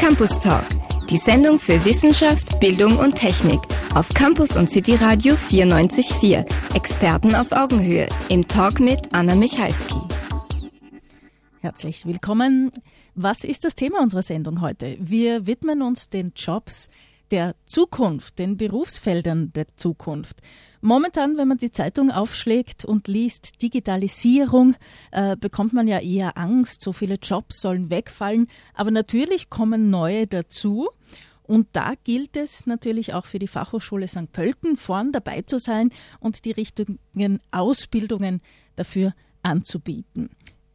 Campus Talk, die Sendung für Wissenschaft, Bildung und Technik auf Campus und City Radio 94.4. Experten auf Augenhöhe im Talk mit Anna Michalski. Herzlich willkommen. Was ist das Thema unserer Sendung heute? Wir widmen uns den Jobs der Zukunft, den Berufsfeldern der Zukunft. Momentan, wenn man die Zeitung aufschlägt und liest Digitalisierung, äh, bekommt man ja eher Angst, so viele Jobs sollen wegfallen, aber natürlich kommen neue dazu. Und da gilt es natürlich auch für die Fachhochschule St. Pölten vorn dabei zu sein und die richtigen Ausbildungen dafür anzubieten.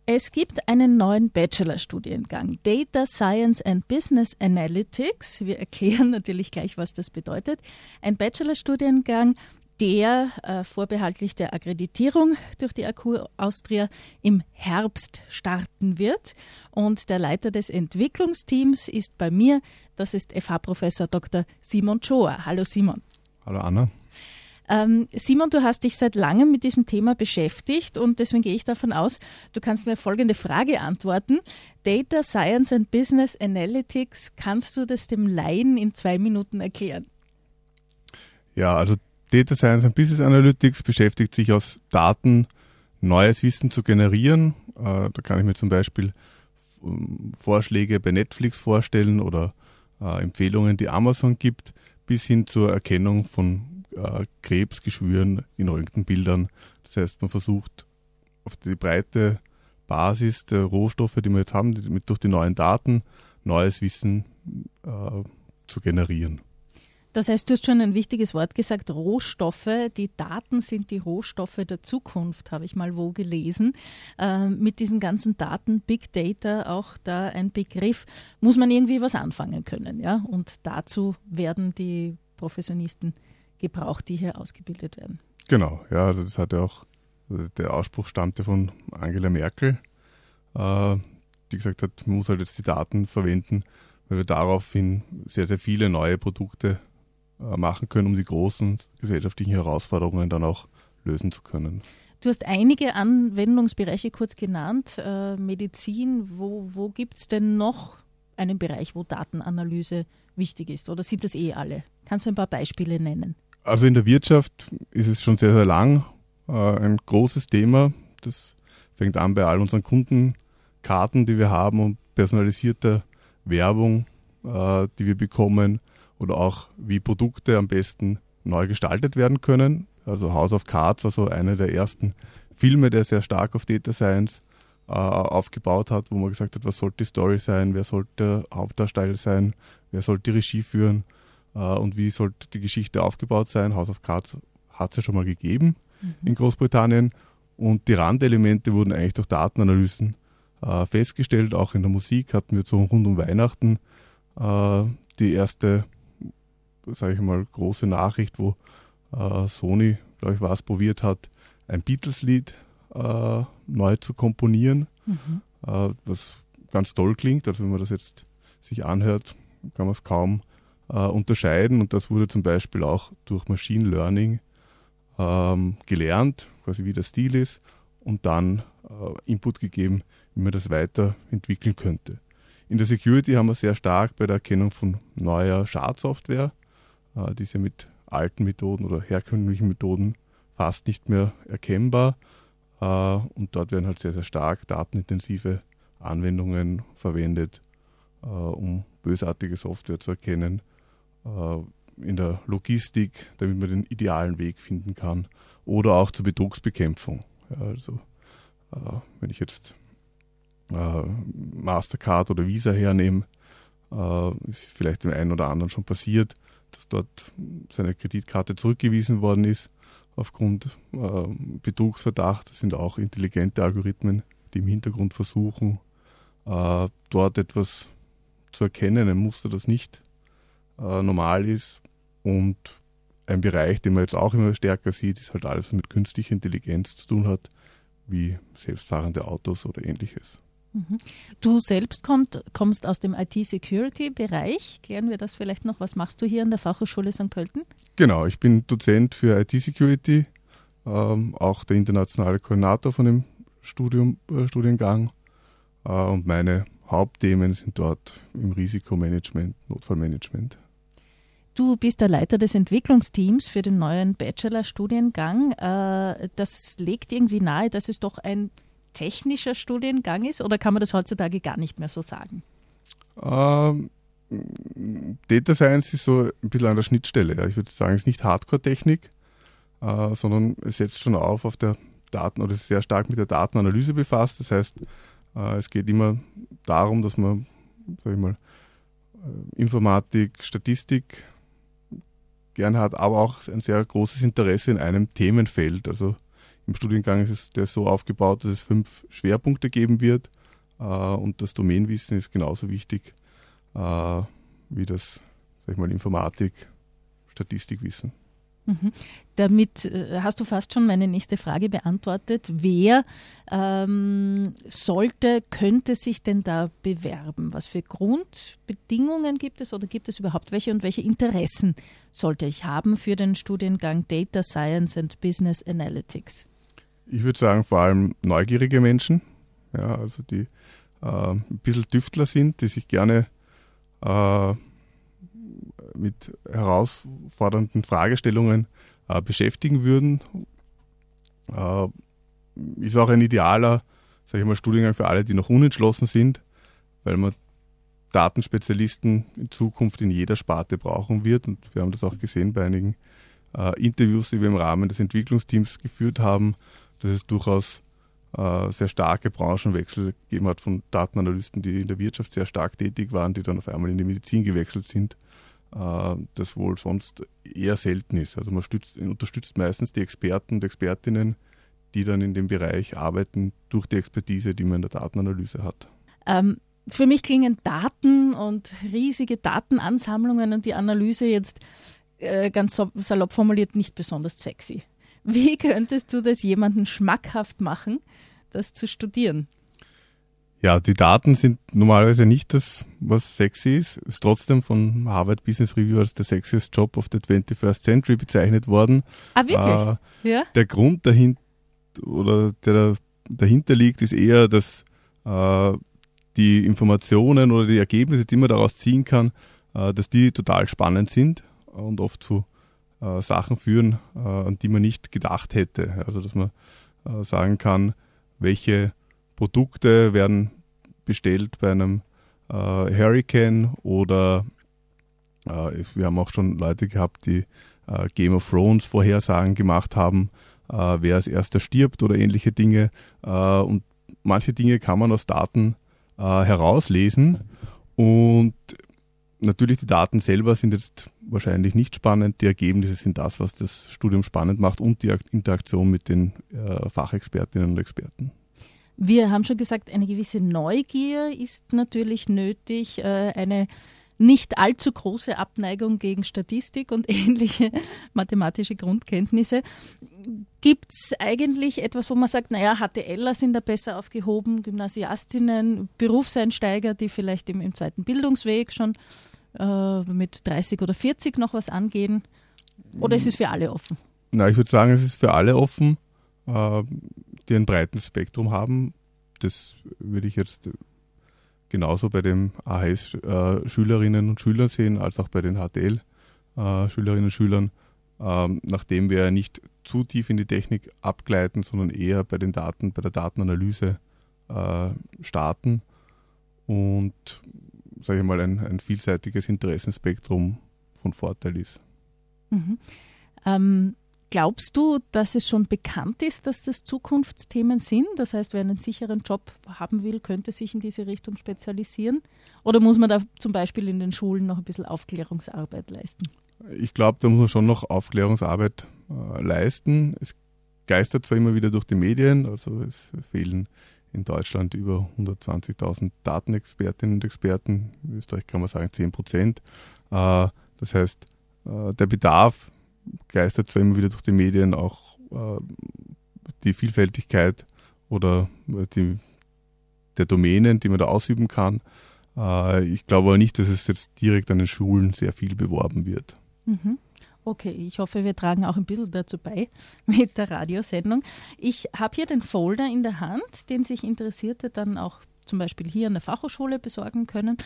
Es gibt einen neuen Bachelorstudiengang, Data Science and Business Analytics. Wir erklären natürlich gleich, was das bedeutet. Ein Bachelorstudiengang, der äh, vorbehaltlich der Akkreditierung durch die AQ Austria im Herbst starten wird. Und der Leiter des Entwicklungsteams ist bei mir, das ist FH-Professor Dr. Simon Choa. Hallo Simon. Hallo Anna. Ähm, Simon, du hast dich seit langem mit diesem Thema beschäftigt und deswegen gehe ich davon aus, du kannst mir folgende Frage antworten. Data Science and Business Analytics, kannst du das dem Laien in zwei Minuten erklären? Ja, also Data Science and Business Analytics beschäftigt sich aus Daten neues Wissen zu generieren. Äh, da kann ich mir zum Beispiel ähm, Vorschläge bei Netflix vorstellen oder äh, Empfehlungen, die Amazon gibt, bis hin zur Erkennung von äh, Krebsgeschwüren in Röntgenbildern. Das heißt, man versucht auf die breite Basis der Rohstoffe, die wir jetzt haben, mit, durch die neuen Daten neues Wissen äh, zu generieren. Das heißt, du hast schon ein wichtiges Wort gesagt, Rohstoffe. Die Daten sind die Rohstoffe der Zukunft, habe ich mal wo gelesen. Äh, mit diesen ganzen Daten, Big Data, auch da ein Begriff, muss man irgendwie was anfangen können. Ja? Und dazu werden die Professionisten gebraucht, die hier ausgebildet werden. Genau, ja, also das hat ja auch, also der Ausspruch stammte von Angela Merkel, äh, die gesagt hat, man muss halt jetzt die Daten verwenden, weil wir daraufhin sehr, sehr viele neue Produkte äh, machen können, um die großen gesellschaftlichen Herausforderungen dann auch lösen zu können. Du hast einige Anwendungsbereiche kurz genannt. Äh, Medizin, wo, wo gibt es denn noch einen Bereich, wo Datenanalyse wichtig ist? Oder sind das eh alle? Kannst du ein paar Beispiele nennen? Also in der Wirtschaft ist es schon sehr, sehr lang äh, ein großes Thema. Das fängt an bei all unseren Kundenkarten, die wir haben und personalisierter Werbung, äh, die wir bekommen oder auch wie Produkte am besten neu gestaltet werden können. Also House of Cards war so einer der ersten Filme, der sehr stark auf Data Science äh, aufgebaut hat, wo man gesagt hat, was sollte die Story sein, wer sollte Hauptdarsteller sein, wer sollte die Regie führen und wie sollte die Geschichte aufgebaut sein. House of Cards hat es ja schon mal gegeben mhm. in Großbritannien und die Randelemente wurden eigentlich durch Datenanalysen äh, festgestellt. Auch in der Musik hatten wir so rund um Weihnachten äh, die erste, sage ich mal, große Nachricht, wo äh, Sony, glaube ich, was probiert hat, ein Beatles-Lied äh, neu zu komponieren, mhm. Äh, was ganz toll klingt. Also wenn man das jetzt sich anhört, kann man es kaum äh, unterscheiden und das wurde zum Beispiel auch durch Machine Learning ähm, gelernt, quasi wie der Stil ist und dann äh, Input gegeben, wie man das weiterentwickeln könnte. In der Security haben wir sehr stark bei der Erkennung von neuer Schadsoftware, äh, die ist ja mit alten Methoden oder herkömmlichen Methoden fast nicht mehr erkennbar äh, und dort werden halt sehr, sehr stark datenintensive Anwendungen verwendet, äh, um bösartige Software zu erkennen in der Logistik, damit man den idealen Weg finden kann oder auch zur Betrugsbekämpfung. Also äh, wenn ich jetzt äh, Mastercard oder Visa hernehme, äh, ist vielleicht dem einen oder anderen schon passiert, dass dort seine Kreditkarte zurückgewiesen worden ist aufgrund äh, Betrugsverdacht. Das sind auch intelligente Algorithmen, die im Hintergrund versuchen, äh, dort etwas zu erkennen, ein Muster, das nicht äh, normal ist. Und ein Bereich, den man jetzt auch immer stärker sieht, ist halt alles, was mit künstlicher Intelligenz zu tun hat, wie selbstfahrende Autos oder ähnliches. Mhm. Du selbst kommt, kommst aus dem IT-Security-Bereich. Klären wir das vielleicht noch. Was machst du hier an der Fachhochschule St. Pölten? Genau, ich bin Dozent für IT-Security, ähm, auch der internationale Koordinator von dem Studium, äh, Studiengang. Äh, und meine Hauptthemen sind dort im Risikomanagement, Notfallmanagement. Du bist der Leiter des Entwicklungsteams für den neuen Bachelorstudiengang. Äh, das legt irgendwie nahe, dass es doch ein technischer Studiengang ist oder kann man das heutzutage gar nicht mehr so sagen? Ähm, Data Science ist so ein bisschen an der Schnittstelle. Ich würde sagen, es ist nicht Hardcore-Technik, äh, sondern es setzt schon auf auf der Daten oder ist sehr stark mit der Datenanalyse befasst. Das heißt, äh, es geht immer darum, dass man, sag ich mal, Informatik, Statistik gerne hat, aber auch ein sehr großes Interesse in einem Themenfeld. Also im Studiengang ist es der so aufgebaut, dass es fünf Schwerpunkte geben wird äh, und das Domainwissen ist genauso wichtig äh, wie das, sag ich mal, Informatik, Statistikwissen. Mhm. Damit äh, hast du fast schon meine nächste Frage beantwortet. Wer ähm, sollte, könnte sich denn da bewerben? Was für Grundbedingungen gibt es oder gibt es überhaupt welche und welche Interessen sollte ich haben für den Studiengang Data Science and Business Analytics? Ich würde sagen, vor allem neugierige Menschen, ja, also die äh, ein bisschen Tüftler sind, die sich gerne äh, mit herausfordernden Fragestellungen äh, beschäftigen würden. Äh, ist auch ein idealer, sage ich mal, Studiengang für alle, die noch unentschlossen sind, weil man Datenspezialisten in Zukunft in jeder Sparte brauchen wird. Und wir haben das auch gesehen bei einigen äh, Interviews, die wir im Rahmen des Entwicklungsteams geführt haben, dass es durchaus äh, sehr starke Branchenwechsel gegeben hat von Datenanalysten, die in der Wirtschaft sehr stark tätig waren, die dann auf einmal in die Medizin gewechselt sind, das wohl sonst eher selten ist. Also man stützt, unterstützt meistens die Experten und Expertinnen, die dann in dem Bereich arbeiten, durch die Expertise, die man in der Datenanalyse hat. Ähm, für mich klingen Daten und riesige Datenansammlungen und die Analyse jetzt äh, ganz salopp formuliert nicht besonders sexy. Wie könntest du das jemandem schmackhaft machen, das zu studieren? Ja, die Daten sind normalerweise nicht das, was sexy ist. Ist trotzdem von Harvard Business Review als der sexiest Job of the 21st Century bezeichnet worden. Ah, wirklich? Äh, ja? Der Grund dahinter oder der dahinter liegt, ist eher, dass äh, die Informationen oder die Ergebnisse, die man daraus ziehen kann, äh, dass die total spannend sind und oft zu äh, Sachen führen, äh, an die man nicht gedacht hätte. Also dass man äh, sagen kann, welche Produkte werden bestellt bei einem äh, Hurricane oder äh, wir haben auch schon Leute gehabt, die äh, Game of Thrones Vorhersagen gemacht haben, wer als erster stirbt oder ähnliche Dinge. und manche Dinge kann man aus Daten herauslesen und natürlich die Daten selber sind jetzt wahrscheinlich nicht spannend. Die Ergebnisse sind das, was das Studium spannend macht und die Interaktion mit den äh, Fachexpertinnen und Experten. Wir haben schon gesagt, eine gewisse Neugier ist natürlich nötig, äh, eine nicht allzu große Abneigung gegen Statistik und ähnliche mathematische Grundkenntnisse. Gibt es eigentlich etwas, wo man sagt, naja, HTLer sind da besser aufgehoben, Gymnasiastinnen, Berufseinsteiger, die vielleicht im, im zweiten Bildungsweg schon äh, mit 30 oder 40 noch was angehen? Oder ist es für alle offen? Na, ich würde sagen, es ist für alle offen, äh, die ein breites Spektrum haben. Das würde ich jetzt genauso bei den AHS-Schülerinnen und Schülern sehen, als auch bei den HTL-Schülerinnen und Schülern, ähm, nachdem wir nicht zu tief in die Technik abgleiten, sondern eher bei den Daten, bei der Datenanalyse äh, starten und, sage ich mal, ein, ein vielseitiges Interessenspektrum von Vorteil ist. Mhm. Ähm, Glaubst du, dass es schon bekannt ist, dass das Zukunftsthemen sind? Das heißt, wer einen sicheren Job haben will, könnte sich in diese Richtung spezialisieren? Oder muss man da zum Beispiel in den Schulen noch ein bisschen Aufklärungsarbeit leisten? Ich glaube, da muss man schon noch Aufklärungsarbeit äh, leisten. Es geistert zwar immer wieder durch die Medien, also es fehlen in Deutschland über 120.000 Datenexpertinnen und Experten. In Österreich kann man sagen 10 Prozent. Äh, das heißt, äh, der Bedarf geistert zwar immer wieder durch die Medien auch äh, die Vielfältigkeit oder die, der Domänen, die man da ausüben kann. Äh, ich glaube aber nicht, dass es jetzt direkt an den Schulen sehr viel beworben wird. Mhm. Okay, ich hoffe, wir tragen auch ein bisschen dazu bei mit der Radiosendung. Ich habe hier den Folder in der Hand, den sich Interessierte dann auch zum Beispiel hier an der Fachhochschule besorgen können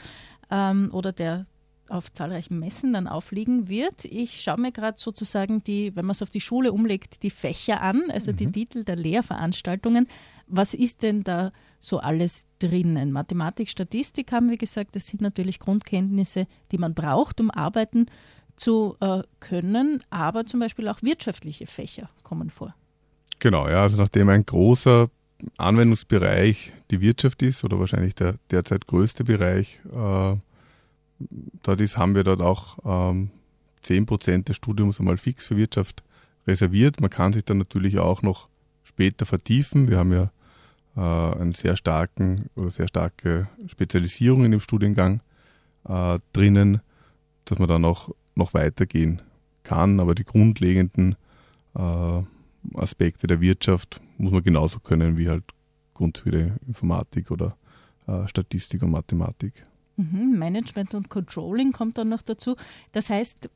ähm, oder der auf zahlreichen Messen dann aufliegen wird. Ich schaue mir gerade sozusagen die, wenn man es auf die Schule umlegt, die Fächer an, also mhm. die Titel der Lehrveranstaltungen. Was ist denn da so alles drinnen? Mathematik, Statistik haben wir gesagt, das sind natürlich Grundkenntnisse, die man braucht, um arbeiten zu äh, können, aber zum Beispiel auch wirtschaftliche Fächer kommen vor. Genau, ja, also nachdem ein großer Anwendungsbereich die Wirtschaft ist oder wahrscheinlich der derzeit größte Bereich, äh, dort ist, haben wir dort auch ähm, 10% des Studiums einmal fix für Wirtschaft reserviert. Man kann sich dann natürlich auch noch später vertiefen. Wir haben ja äh, einen sehr starken oder sehr starke Spezialisierung in dem Studiengang äh, drinnen, dass man dann auch noch weitergehen kann. Aber die grundlegenden äh, Aspekte der Wirtschaft muss man genauso können wie halt Grundzüge Informatik oder äh, Statistik und Mathematik. Mhm, Management und Controlling kommt dann noch dazu. Das heißt,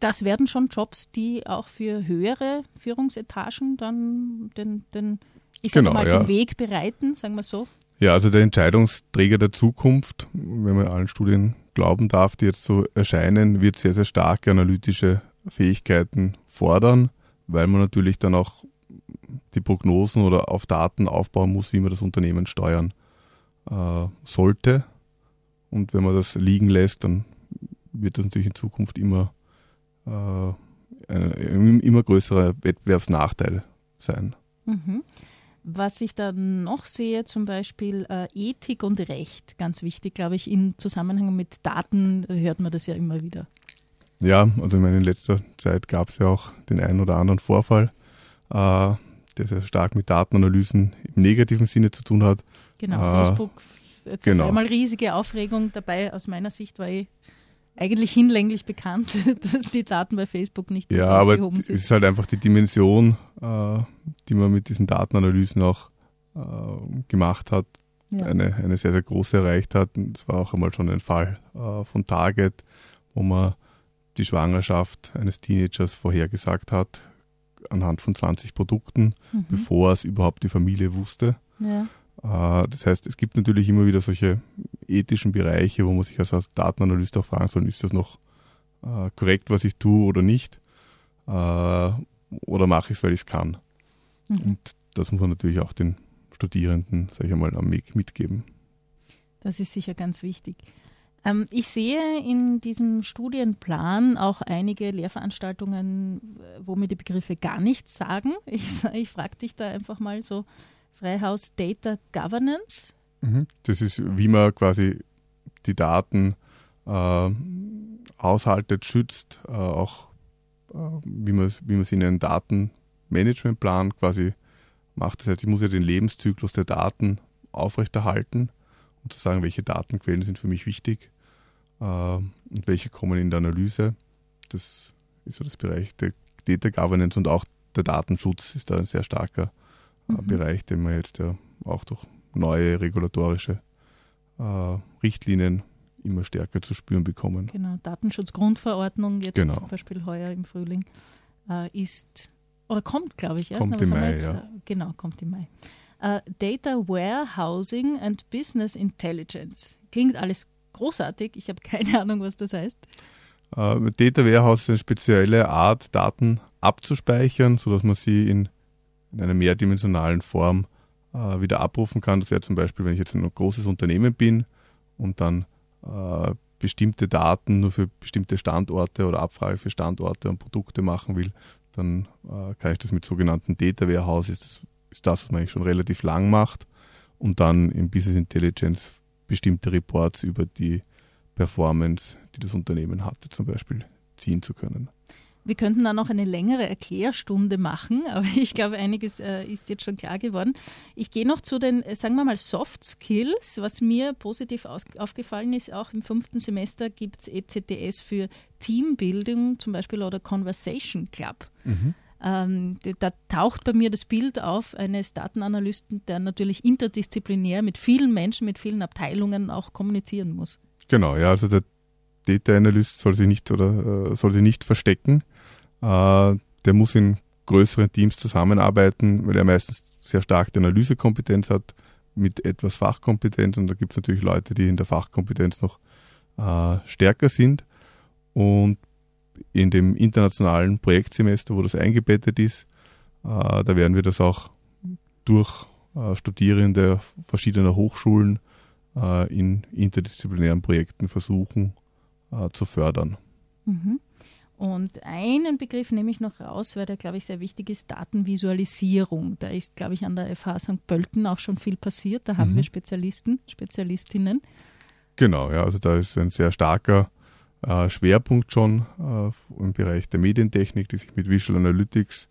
das werden schon Jobs, die auch für höhere Führungsetagen dann den, den, ich genau, mal, ja. den Weg bereiten, sagen wir so. Ja, also der Entscheidungsträger der Zukunft, wenn man allen Studien glauben darf, die jetzt so erscheinen, wird sehr, sehr starke analytische Fähigkeiten fordern, weil man natürlich dann auch die Prognosen oder auf Daten aufbauen muss, wie man das Unternehmen steuern äh, sollte. Und wenn man das liegen lässt, dann wird das natürlich in Zukunft immer äh, ein immer größerer Wettbewerbsnachteil sein. Mhm. Was ich dann noch sehe, zum Beispiel äh, Ethik und Recht, ganz wichtig, glaube ich, im Zusammenhang mit Daten hört man das ja immer wieder. Ja, also ich meine, in letzter Zeit gab es ja auch den einen oder anderen Vorfall, äh, der sehr stark mit Datenanalysen im negativen Sinne zu tun hat. Genau, äh, Facebook jetzt genau. einmal riesige Aufregung dabei. Aus meiner Sicht war ich eigentlich hinlänglich bekannt, dass die Daten bei Facebook nicht ja, aber sind. es ist halt einfach die Dimension, äh, die man mit diesen Datenanalysen auch äh, gemacht hat, ja. eine, eine sehr, sehr große erreicht hat. Es war auch einmal schon ein Fall äh, von Target, wo man die Schwangerschaft eines Teenagers vorhergesagt hat, anhand von 20 Produkten, mhm. bevor es überhaupt die Familie wusste. Ja. Äh, das heißt, es gibt natürlich immer wieder solche ethischen Bereiche, wo man sich als Datenanalyst auch fragen soll, ist das noch äh, korrekt, was ich tue oder nicht? Äh, oder mache ich es, weil ich es kann? Mhm. Und das muss man natürlich auch den Studierenden, sage ich einmal, am Weg mitgeben. Das ist sicher ganz wichtig. Ähm, ich sehe in diesem Studienplan auch einige Lehrveranstaltungen, wo mir die Begriffe gar nichts sagen. Ich, ich frage dich da einfach mal so Freihaus Data Governance. Mhm. Das ist, wie man quasi die Daten äh, aushaltet, schützt, äh, auch äh, wie man wie man es in einen Datenmanagementplan quasi macht. Das heißt, ich muss ja den Lebenszyklus der Daten aufrechterhalten und zu sagen, welche Datenquellen sind für mich wichtig äh, und welche kommen in der Analyse. Das ist so das Bereich der Data Governance und auch der Datenschutz ist da ein sehr starker mhm. Bereich, den wir jetzt ja auch durch neue regulatorische äh, Richtlinien immer stärker zu spüren bekommen. Genau, Datenschutzgrundverordnung jetzt genau. zum Beispiel heuer im Frühling äh, ist oder kommt, glaube ich, erst. Kommt im Mai, jetzt, ja. Äh, genau, kommt im Mai. Uh, Data Warehousing and Business Intelligence. Klingt alles großartig. Ich habe keine Ahnung, was das heißt. Uh, Data Warehouse ist eine spezielle Art, Daten abzuspeichern, sodass man sie in in einer mehrdimensionalen Form äh, wieder abrufen kann. Das wäre zum Beispiel, wenn ich jetzt ein großes Unternehmen bin und dann äh, bestimmte Daten nur für bestimmte Standorte oder Abfrage für Standorte und Produkte machen will, dann äh, kann ich das mit sogenannten Data Warehouse, ist das, ist das, was man eigentlich schon relativ lang macht, und dann in Business Intelligence bestimmte Reports über die Performance, die das Unternehmen hatte, zum Beispiel ziehen zu können. Wir könnten da noch eine längere Erklärstunde machen, aber ich glaube, einiges äh, ist jetzt schon klar geworden. Ich gehe noch zu den, äh, sagen wir mal, Soft Skills. Was mir positiv aufgefallen ist, auch im fünften Semester gibt es ECTS für Teambildung zum Beispiel oder Conversation Club. Mhm. Ähm, da taucht bei mir das Bild auf eines Datenanalysten, der natürlich interdisziplinär mit vielen Menschen, mit vielen Abteilungen auch kommunizieren muss. Genau, ja, also der Data Analyst soll sich nicht oder äh, soll sich nicht verstecken. Äh, der muss in größeren Teams zusammenarbeiten, weil er meistens sehr stark die Analysekompetenz hat, mit etwas Fachkompetenz und da gibt es natürlich Leute, die in der Fachkompetenz noch äh, stärker sind. Und in dem internationalen Projektsemester, wo das eingebettet ist, äh, da werden wir das auch durch äh, Studierende verschiedener Hochschulen äh, in interdisziplinären Projekten versuchen äh, zu fördern. Mhm. Und einen Begriff nehme ich noch raus, weil der, glaube ich, sehr wichtig ist, Datenvisualisierung. Da ist, glaube ich, an der FH St. Pölten auch schon viel passiert. Da haben mhm. wir Spezialisten, Spezialistinnen. Genau, ja, also da ist ein sehr starker äh, Schwerpunkt schon äh, im Bereich der Medientechnik, die sich mit Visual Analytics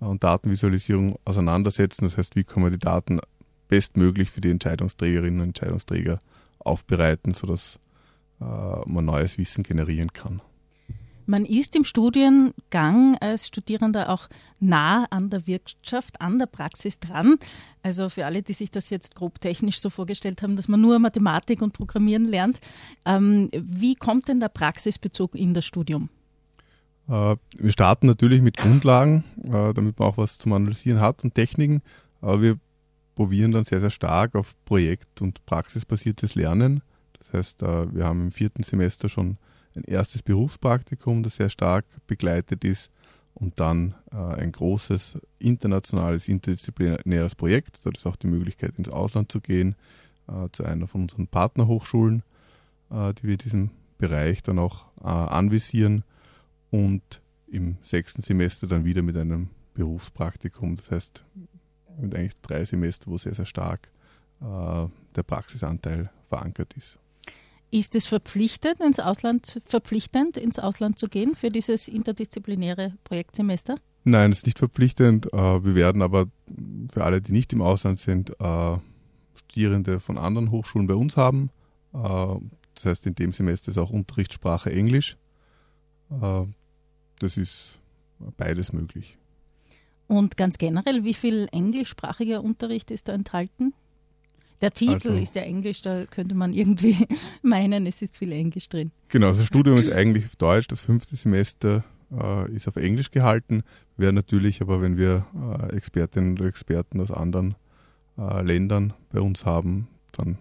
äh, und Datenvisualisierung auseinandersetzen. Das heißt, wie kann man die Daten bestmöglich für die Entscheidungsträgerinnen und Entscheidungsträger aufbereiten, sodass äh, man neues Wissen generieren kann. Man ist im Studiengang als Studierender auch nah an der Wirtschaft, an der Praxis dran. Also für alle, die sich das jetzt grob technisch so vorgestellt haben, dass man nur Mathematik und Programmieren lernt. Ähm, wie kommt denn der Praxisbezug in das Studium? Äh, wir starten natürlich mit Grundlagen, äh, damit man auch was zum Analysieren hat und Techniken, aber wir probieren dann sehr, sehr stark auf Projekt- und praxisbasiertes Lernen. Das heißt, äh, wir haben im vierten Semester schon ein erstes Berufspraktikum, das sehr stark begleitet ist und dann äh, ein großes internationales, interdisziplinäres Projekt. Dort ist auch die Möglichkeit, ins Ausland zu gehen, äh, zu einer von unseren Partnerhochschulen, äh, die wir diesen Bereich dann auch äh, anvisieren und im sechsten Semester dann wieder mit einem Berufspraktikum. Das heißt, mit eigentlich drei Semester, wo sehr, sehr stark äh, der Praxisanteil verankert ist. Ist es verpflichtend, ins Ausland, verpflichtend, ins Ausland zu gehen für dieses interdisziplinäre Projektsemester? Nein, es ist nicht verpflichtend. Äh, wir werden aber für alle, die nicht im Ausland sind, äh, Studierende von anderen Hochschulen bei uns haben. Äh, das heißt, in dem Semester ist auch Unterrichtssprache Englisch. Das ist beides möglich. Und ganz generell, wie viel englischsprachiger Unterricht ist da enthalten? Der Titel also, ist ja Englisch, da könnte man irgendwie meinen, es ist viel Englisch drin. Genau, also das Studium ist eigentlich auf Deutsch, das fünfte Semester äh, ist auf Englisch gehalten. Wäre natürlich aber, wenn wir äh, Expertinnen oder Experten aus anderen äh, Ländern bei uns haben, dann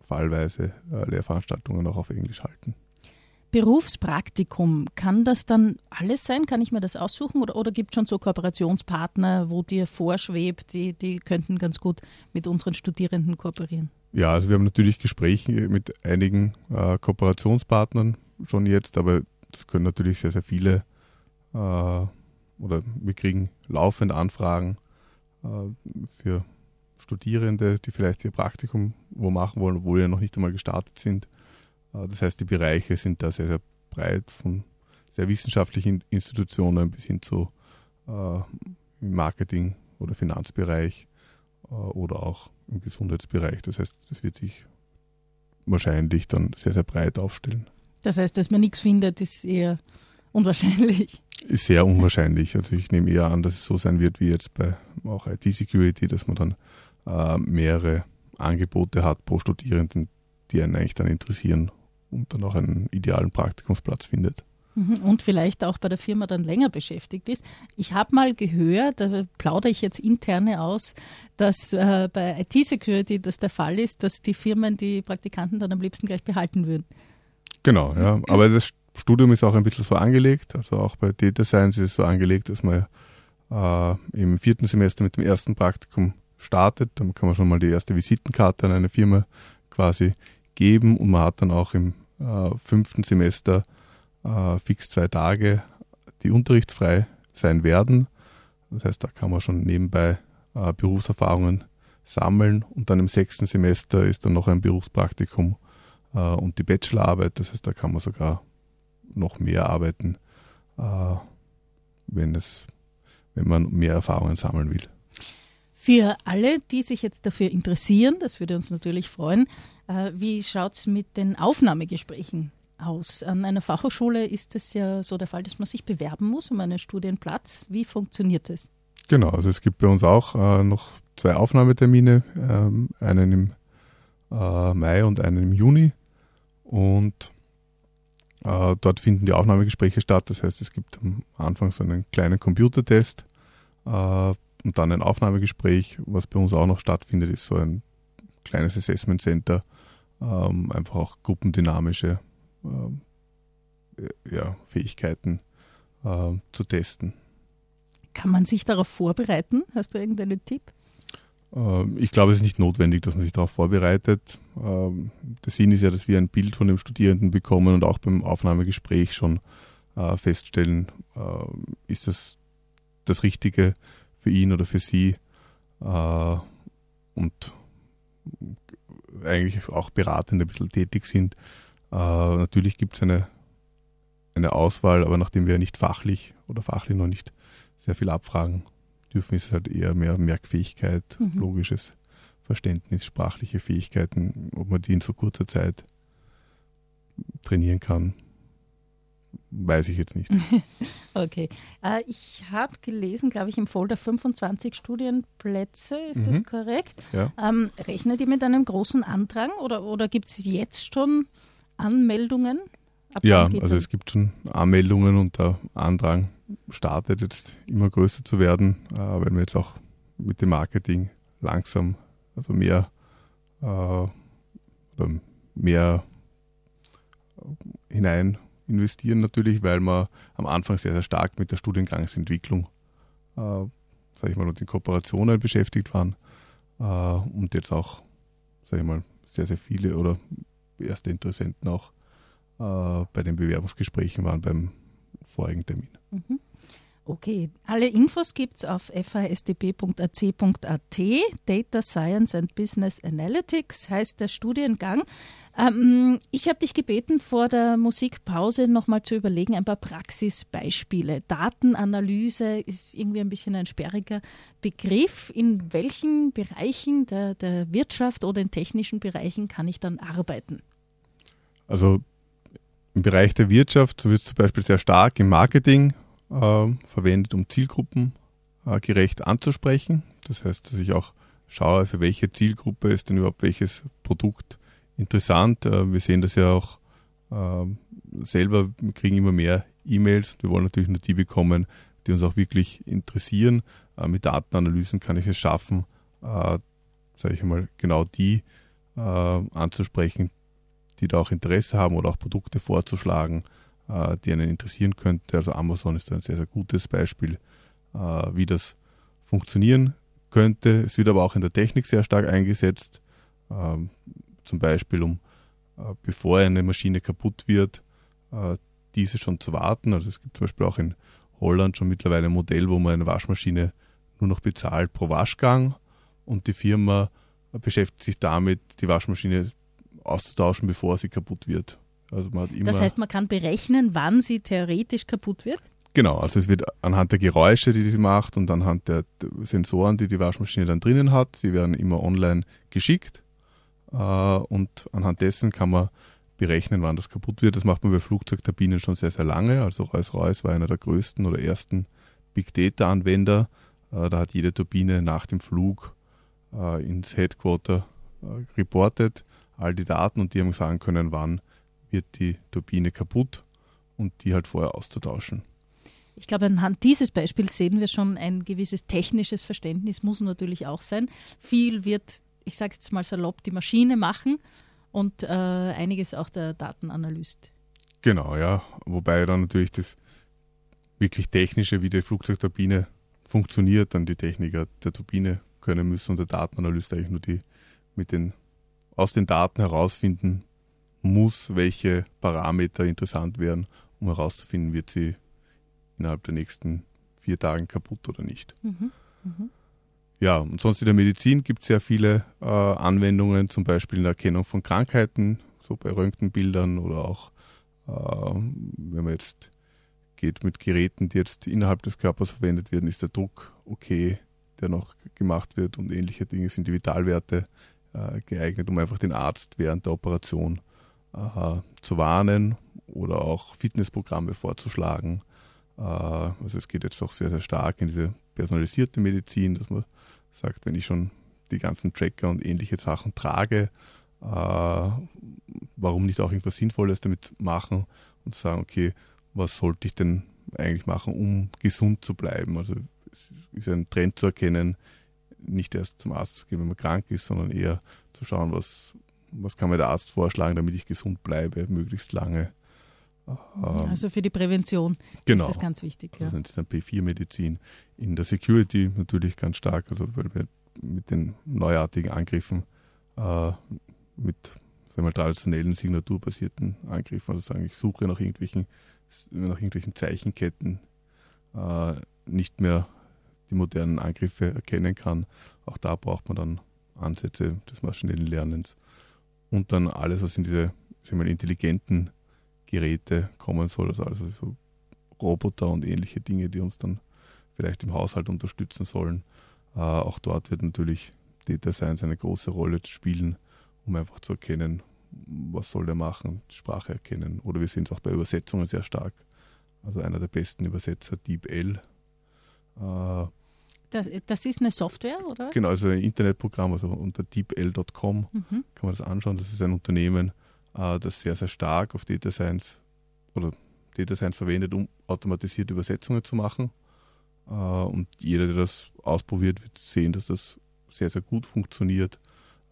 fallweise äh, Lehrveranstaltungen auch auf Englisch halten. Berufspraktikum, kann das dann alles sein? Kann ich mir das aussuchen? Oder, oder gibt es schon so Kooperationspartner, wo dir vorschwebt, die, die könnten ganz gut mit unseren Studierenden kooperieren? Ja, also wir haben natürlich Gespräche mit einigen äh, Kooperationspartnern schon jetzt, aber das können natürlich sehr, sehr viele äh, oder wir kriegen laufend Anfragen äh, für Studierende, die vielleicht ihr Praktikum wo machen wollen, obwohl ja noch nicht einmal gestartet sind. Äh, das heißt, die Bereiche sind da sehr, sehr breit, von sehr wissenschaftlichen Institutionen bis hin zu äh, Marketing- oder Finanzbereich äh, oder auch im Gesundheitsbereich. Das heißt, das wird sich wahrscheinlich dann sehr, sehr breit aufstellen. Das heißt, dass man nichts findet, ist eher unwahrscheinlich. Ist sehr unwahrscheinlich. Also ich nehme eher an, dass es so sein wird wie jetzt bei auch IT-Security, dass man dann äh, mehrere Angebote hat pro Studierenden, die einen eigentlich dann interessieren und dann auch einen idealen Praktikumsplatz findet. Mhm, und vielleicht auch bei der Firma dann länger beschäftigt ist. Ich habe mal gehört, da plaudere ich jetzt interne aus, dass äh, bei IT-Security das der Fall ist, dass die Firmen die Praktikanten dann am liebsten gleich behalten würden. Genau, ja. Aber das Studium ist auch ein bisschen so angelegt. Also auch bei Data Science ist es so angelegt, dass man äh, im vierten Semester mit dem ersten Praktikum startet. Dann kann man schon mal die erste Visitenkarte an eine Firma quasi geben und man hat dann auch im äh, fünften Semester äh, fix zwei Tage, die unterrichtsfrei sein werden. Das heißt, da kann man schon nebenbei äh, Berufserfahrungen sammeln und dann im sechsten Semester ist dann noch ein Berufspraktikum äh, und die Bachelorarbeit. Das heißt, da kann man sogar noch mehr arbeiten, äh, wenn es, wenn man mehr Erfahrungen sammeln will. Für alle, die sich jetzt dafür interessieren, das würde uns natürlich freuen, äh, wie schaut es mit den Aufnahmegesprächen aus? An einer Fachhochschule ist es ja so der Fall, dass man sich bewerben muss um einen Studienplatz. Wie funktioniert das? Genau, also es gibt bei uns auch äh, noch zwei Aufnahmetermine, ähm, einen im äh, Mai und einen im Juni. Und dort finden die Aufnahmegespräche statt. Das heißt, es gibt am Anfang so einen kleinen Computertest und dann ein Aufnahmegespräch. Was bei uns auch noch stattfindet, ist so ein kleines Assessment Center, ähm, einfach auch gruppendynamische ähm, ja, Fähigkeiten äh, zu testen. Kann man sich darauf vorbereiten? Hast du irgendeinen Tipp? Ähm, ich glaube, es ist nicht notwendig, dass man sich darauf vorbereitet. Ähm, der Sinn ist ja, dass wir ein Bild von dem Studierenden bekommen und auch beim Aufnahmegespräch schon äh, feststellen, ähm, ist das das Richtige für ihn oder für sie äh, und eigentlich auch beratend ein bisschen tätig sind. Äh, natürlich gibt es eine, eine Auswahl, aber nachdem wir nicht fachlich oder fachlich noch nicht sehr viel abfragen dürfen, ist es halt eher mehr Merkfähigkeit, mhm. logisches Verständnis, sprachliche Fähigkeiten, ob man die in so kurzer Zeit trainieren kann, weiß ich jetzt nicht. okay. Äh, ich habe gelesen, glaube ich, im Folder 25 Studienplätze, ist mhm. das korrekt? Ja. Ähm, rechnet ihr mit einem großen Andrang oder, oder gibt es jetzt schon Anmeldungen? Ab ja, also es gibt schon Anmeldungen und der Andrang startet jetzt immer größer zu werden, äh, weil wir jetzt auch mit dem Marketing langsam, also mehr äh, oder mehr hinein investieren natürlich, weil wir am Anfang sehr, sehr stark mit der Studiengangsentwicklung, äh, sage ich mal, und den Kooperationen beschäftigt waren äh, und jetzt auch, sage ich mal, sehr, sehr viele oder erste Interessenten auch äh, bei den Bewerbungsgesprächen waren beim vorigen Termin. Mhm. Okay, alle Infos gibt es auf fasdp.ac.at. Data Science and Business Analytics heißt der Studiengang. Ähm, ich habe dich gebeten, vor der Musikpause nochmal zu überlegen, ein paar Praxisbeispiele. Datenanalyse ist irgendwie ein bisschen ein sperriger Begriff. In welchen Bereichen der, der Wirtschaft oder in technischen Bereichen kann ich dann arbeiten? Also im Bereich der Wirtschaft wird es zum Beispiel sehr stark im Marketing äh, verwendet, um Zielgruppen äh, gerecht anzusprechen. Das heißt, dass ich auch schaue, für welche Zielgruppe ist denn überhaupt welches Produkt interessant. Äh, wir sehen das ja auch ähm, selber, wir kriegen immer mehr E-Mails. Wir wollen natürlich nur die bekommen, die uns auch wirklich interessieren. Äh, mit Datenanalysen kann ich es schaffen, äh, sage ich mal, genau die äh, anzusprechen, die da auch Interesse haben oder auch Produkte vorzuschlagen, die einen interessieren könnte. Also Amazon ist ein sehr, sehr gutes Beispiel, äh, wie das funktionieren könnte. Es wird aber auch in der Technik sehr stark eingesetzt, ähm, zum Beispiel um, äh, bevor eine Maschine kaputt wird, diese schon zu warten. Also es gibt zum Beispiel auch in Holland schon mittlerweile ein Modell, wo man eine Waschmaschine nur noch bezahlt pro Waschgang und die Firma beschäftigt sich damit, die Waschmaschine auszutauschen, bevor sie kaputt wird. Also das heißt, man kann berechnen, wann sie theoretisch kaputt wird? Genau, also es wird anhand der Geräusche, die sie macht und anhand der Sensoren, die die Waschmaschine dann drinnen hat, sie werden immer online geschickt äh, und anhand dessen kann man berechnen, wann das kaputt wird. Das macht man bei Flugzeugturbinen schon sehr, sehr lange. Also Rolls-Royce war einer der größten oder ersten Big Data-Anwender. Äh, da hat jede Turbine nach dem Flug äh, ins Headquarter reportet, all die Daten und die haben sagen können, wann wird die Turbine kaputt und die halt vorher auszutauschen. Ich glaube, anhand dieses Beispiels sehen wir schon, ein gewisses technisches Verständnis muss natürlich auch sein. Viel wird, ich sage jetzt mal salopp, die Maschine machen und äh, einiges auch der Datenanalyst. Genau, ja. Wobei dann natürlich das wirklich Technische, wie die Flugzeugturbine funktioniert, dann die Techniker der Turbine können müssen und der Datenanalyst eigentlich nur die mit den aus den Daten herausfinden muss, welche Parameter interessant wären, um herauszufinden, wird sie innerhalb der nächsten vier Tagen kaputt oder nicht. Mhm. Mhm. Ja, und sonst in der Medizin gibt es sehr viele äh, Anwendungen, zum Beispiel in der Erkennung von Krankheiten, so bei Röntgenbildern oder auch, äh, wenn man jetzt geht mit Geräten, die jetzt innerhalb des Körpers verwendet werden, ist der Druck okay, der noch gemacht wird und ähnliche Dinge sind die Vitalwerte äh, geeignet, um einfach den Arzt während der Operation äh, zu warnen oder auch Fitnessprogramme vorzuschlagen. Äh, also es geht jetzt auch sehr, sehr stark in diese personalisierte Medizin, dass man sagt, wenn ich schon die ganzen Tracker und ähnliche Sachen trage, äh, warum nicht auch irgendwas Sinnvolles damit machen und sagen, okay, was sollte ich denn eigentlich machen, um gesund zu bleiben? Also es ist ein Trend zu erkennen, nicht erst zum Arzt zu gehen, wenn man krank ist, sondern eher zu schauen, was, was kann mir der Arzt vorschlagen, damit ich gesund bleibe, möglichst lange. Ähm, also für die Prävention genau. ist das ganz wichtig. Ja. Also das ist dann P4-Medizin. In der Security natürlich ganz stark, also weil wir mit den neuartigen Angriffen, äh, mit sagen wir, traditionellen signaturbasierten Angriffen, also sagen, ich suche nach irgendwelchen, nach irgendwelchen Zeichenketten, äh, nicht mehr die modernen Angriffe erkennen kann. Auch da braucht man dann Ansätze des maschinellen Lernens. Und dann alles, was in diese sagen wir, intelligenten Geräte kommen soll, also, also so Roboter und ähnliche Dinge, die uns dann vielleicht im Haushalt unterstützen sollen. Äh, auch dort wird natürlich Data Science eine große Rolle spielen, um einfach zu erkennen, was soll der machen, Sprache erkennen. Oder wir sehen es auch bei Übersetzungen sehr stark. Also einer der besten Übersetzer, DeepL. Äh, das, das, ist eine Software, oder? Genau, also ein Internetprogramm, also unter deepl.com mhm. kann man das anschauen. Das ist ein Unternehmen, äh, das sehr, sehr stark auf Data Science oder Data Science verwendet, um automatisierte Übersetzungen zu machen. Äh, und jeder, der das ausprobiert, wird sehen, dass das sehr, sehr gut funktioniert.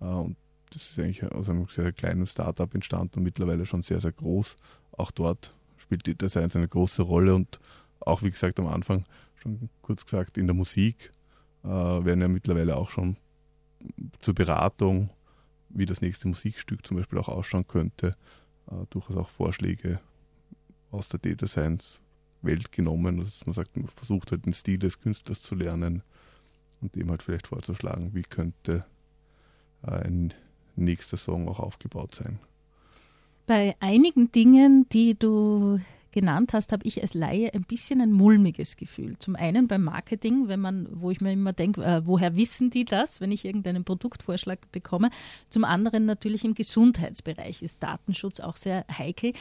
Äh, und das ist eigentlich aus einem sehr kleinen Startup entstanden und mittlerweile schon sehr, sehr groß. Auch dort spielt Data Science eine große Rolle und auch, wie gesagt, am Anfang schon kurz gesagt, in der Musik äh, werden ja mittlerweile auch schon zur Beratung, wie das nächste Musikstück zum Beispiel auch ausschauen könnte, äh, durchaus auch Vorschläge aus der Data Science Welt genommen. Also man sagt, man versucht halt den Stil des Künstlers zu lernen und dem halt vielleicht vorzuschlagen, wie könnte äh, ein nächster Song auch aufgebaut sein. Bei einigen Dingen, die du genannt hast, habe ich als Laie ein bisschen ein mulmiges Gefühl. Zum einen beim Marketing, wenn man, wo ich mir immer denke, äh, woher wissen die das, wenn ich irgendeinen Produktvorschlag bekomme. Zum anderen natürlich im Gesundheitsbereich ist Datenschutz auch sehr heikel.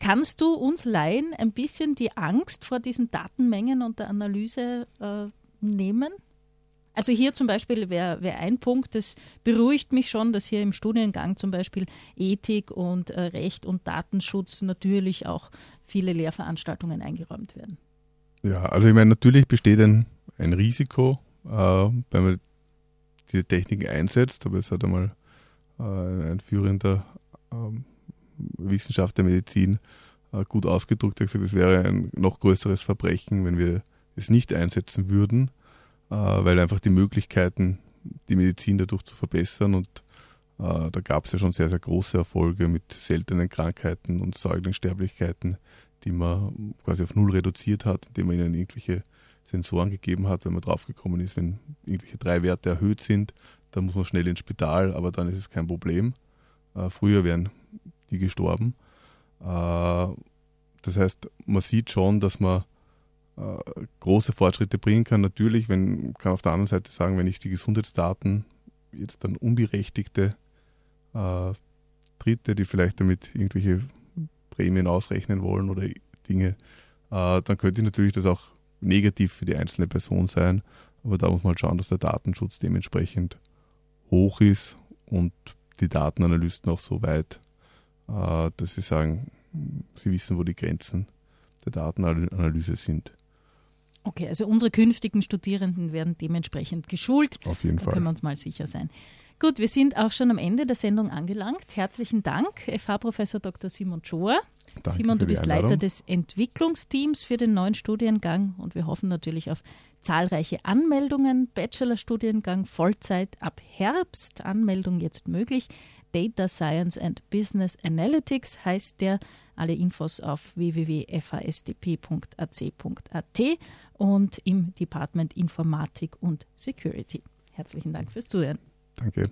Kannst du uns Laien ein bisschen die Angst vor diesen Datenmengen und der Analyse äh, nehmen? Also hier zum Beispiel wäre wär ein Punkt, das beruhigt mich schon, dass hier im Studiengang zum Beispiel Ethik und äh, Recht und Datenschutz natürlich auch viele Lehrveranstaltungen eingeräumt werden. Ja, also ich meine, natürlich besteht ein, ein Risiko, äh, wenn man diese Techniken einsetzt, aber es hat einmal äh, ein führender ähm, Wissenschaftler der Medizin äh, gut ausgedrückt, er hat gesagt, es wäre ein noch größeres Verbrechen, wenn wir es nicht einsetzen würden weil einfach die Möglichkeiten, die Medizin dadurch zu verbessern und äh, da gab es ja schon sehr, sehr große Erfolge mit seltenen Krankheiten und Säuglingssterblichkeiten, die man quasi auf Null reduziert hat, indem man ihnen irgendwelche Sensoren gegeben hat, wenn man draufgekommen ist, wenn irgendwelche drei Werte erhöht sind, dann muss man schnell ins Spital, aber dann ist es kein Problem. Äh, früher wären die gestorben. Äh, das heißt, man sieht schon, dass man äh, große Fortschritte bringen kann. Natürlich, wenn kann auf der anderen Seite sagen, wenn ich die Gesundheitsdaten jetzt dann unberechtigte äh, Dritte, die vielleicht damit irgendwelche Prämien ausrechnen wollen oder Dinge, äh, dann könnte natürlich das auch negativ für die einzelne Person sein. Aber da muss man halt schauen, dass der Datenschutz dementsprechend hoch ist und die Datenanalysten auch so weit, äh, dass sie sagen, sie wissen, wo die Grenzen der Datenanalyse sind. Okay, also unsere künftigen Studierenden werden dementsprechend geschult. Auf jeden da Fall. können wir uns mal sicher sein. Gut, wir sind auch schon am Ende der Sendung angelangt. Herzlichen Dank, FH-Professor Dr. Simon Schoer. Danke Simon, du bist. Leiter des Entwicklungsteams für den neuen Studiengang und wir hoffen natürlich auf zahlreiche Anmeldungen. Bachelorstudiengang Vollzeit ab Herbst, Anmeldung jetzt möglich. Data Science and Business Analytics heißt der. Alle Infos auf www.fasdp.ac.at und im Department Informatik und Security. Herzlichen Dank fürs Zuhören. Danke.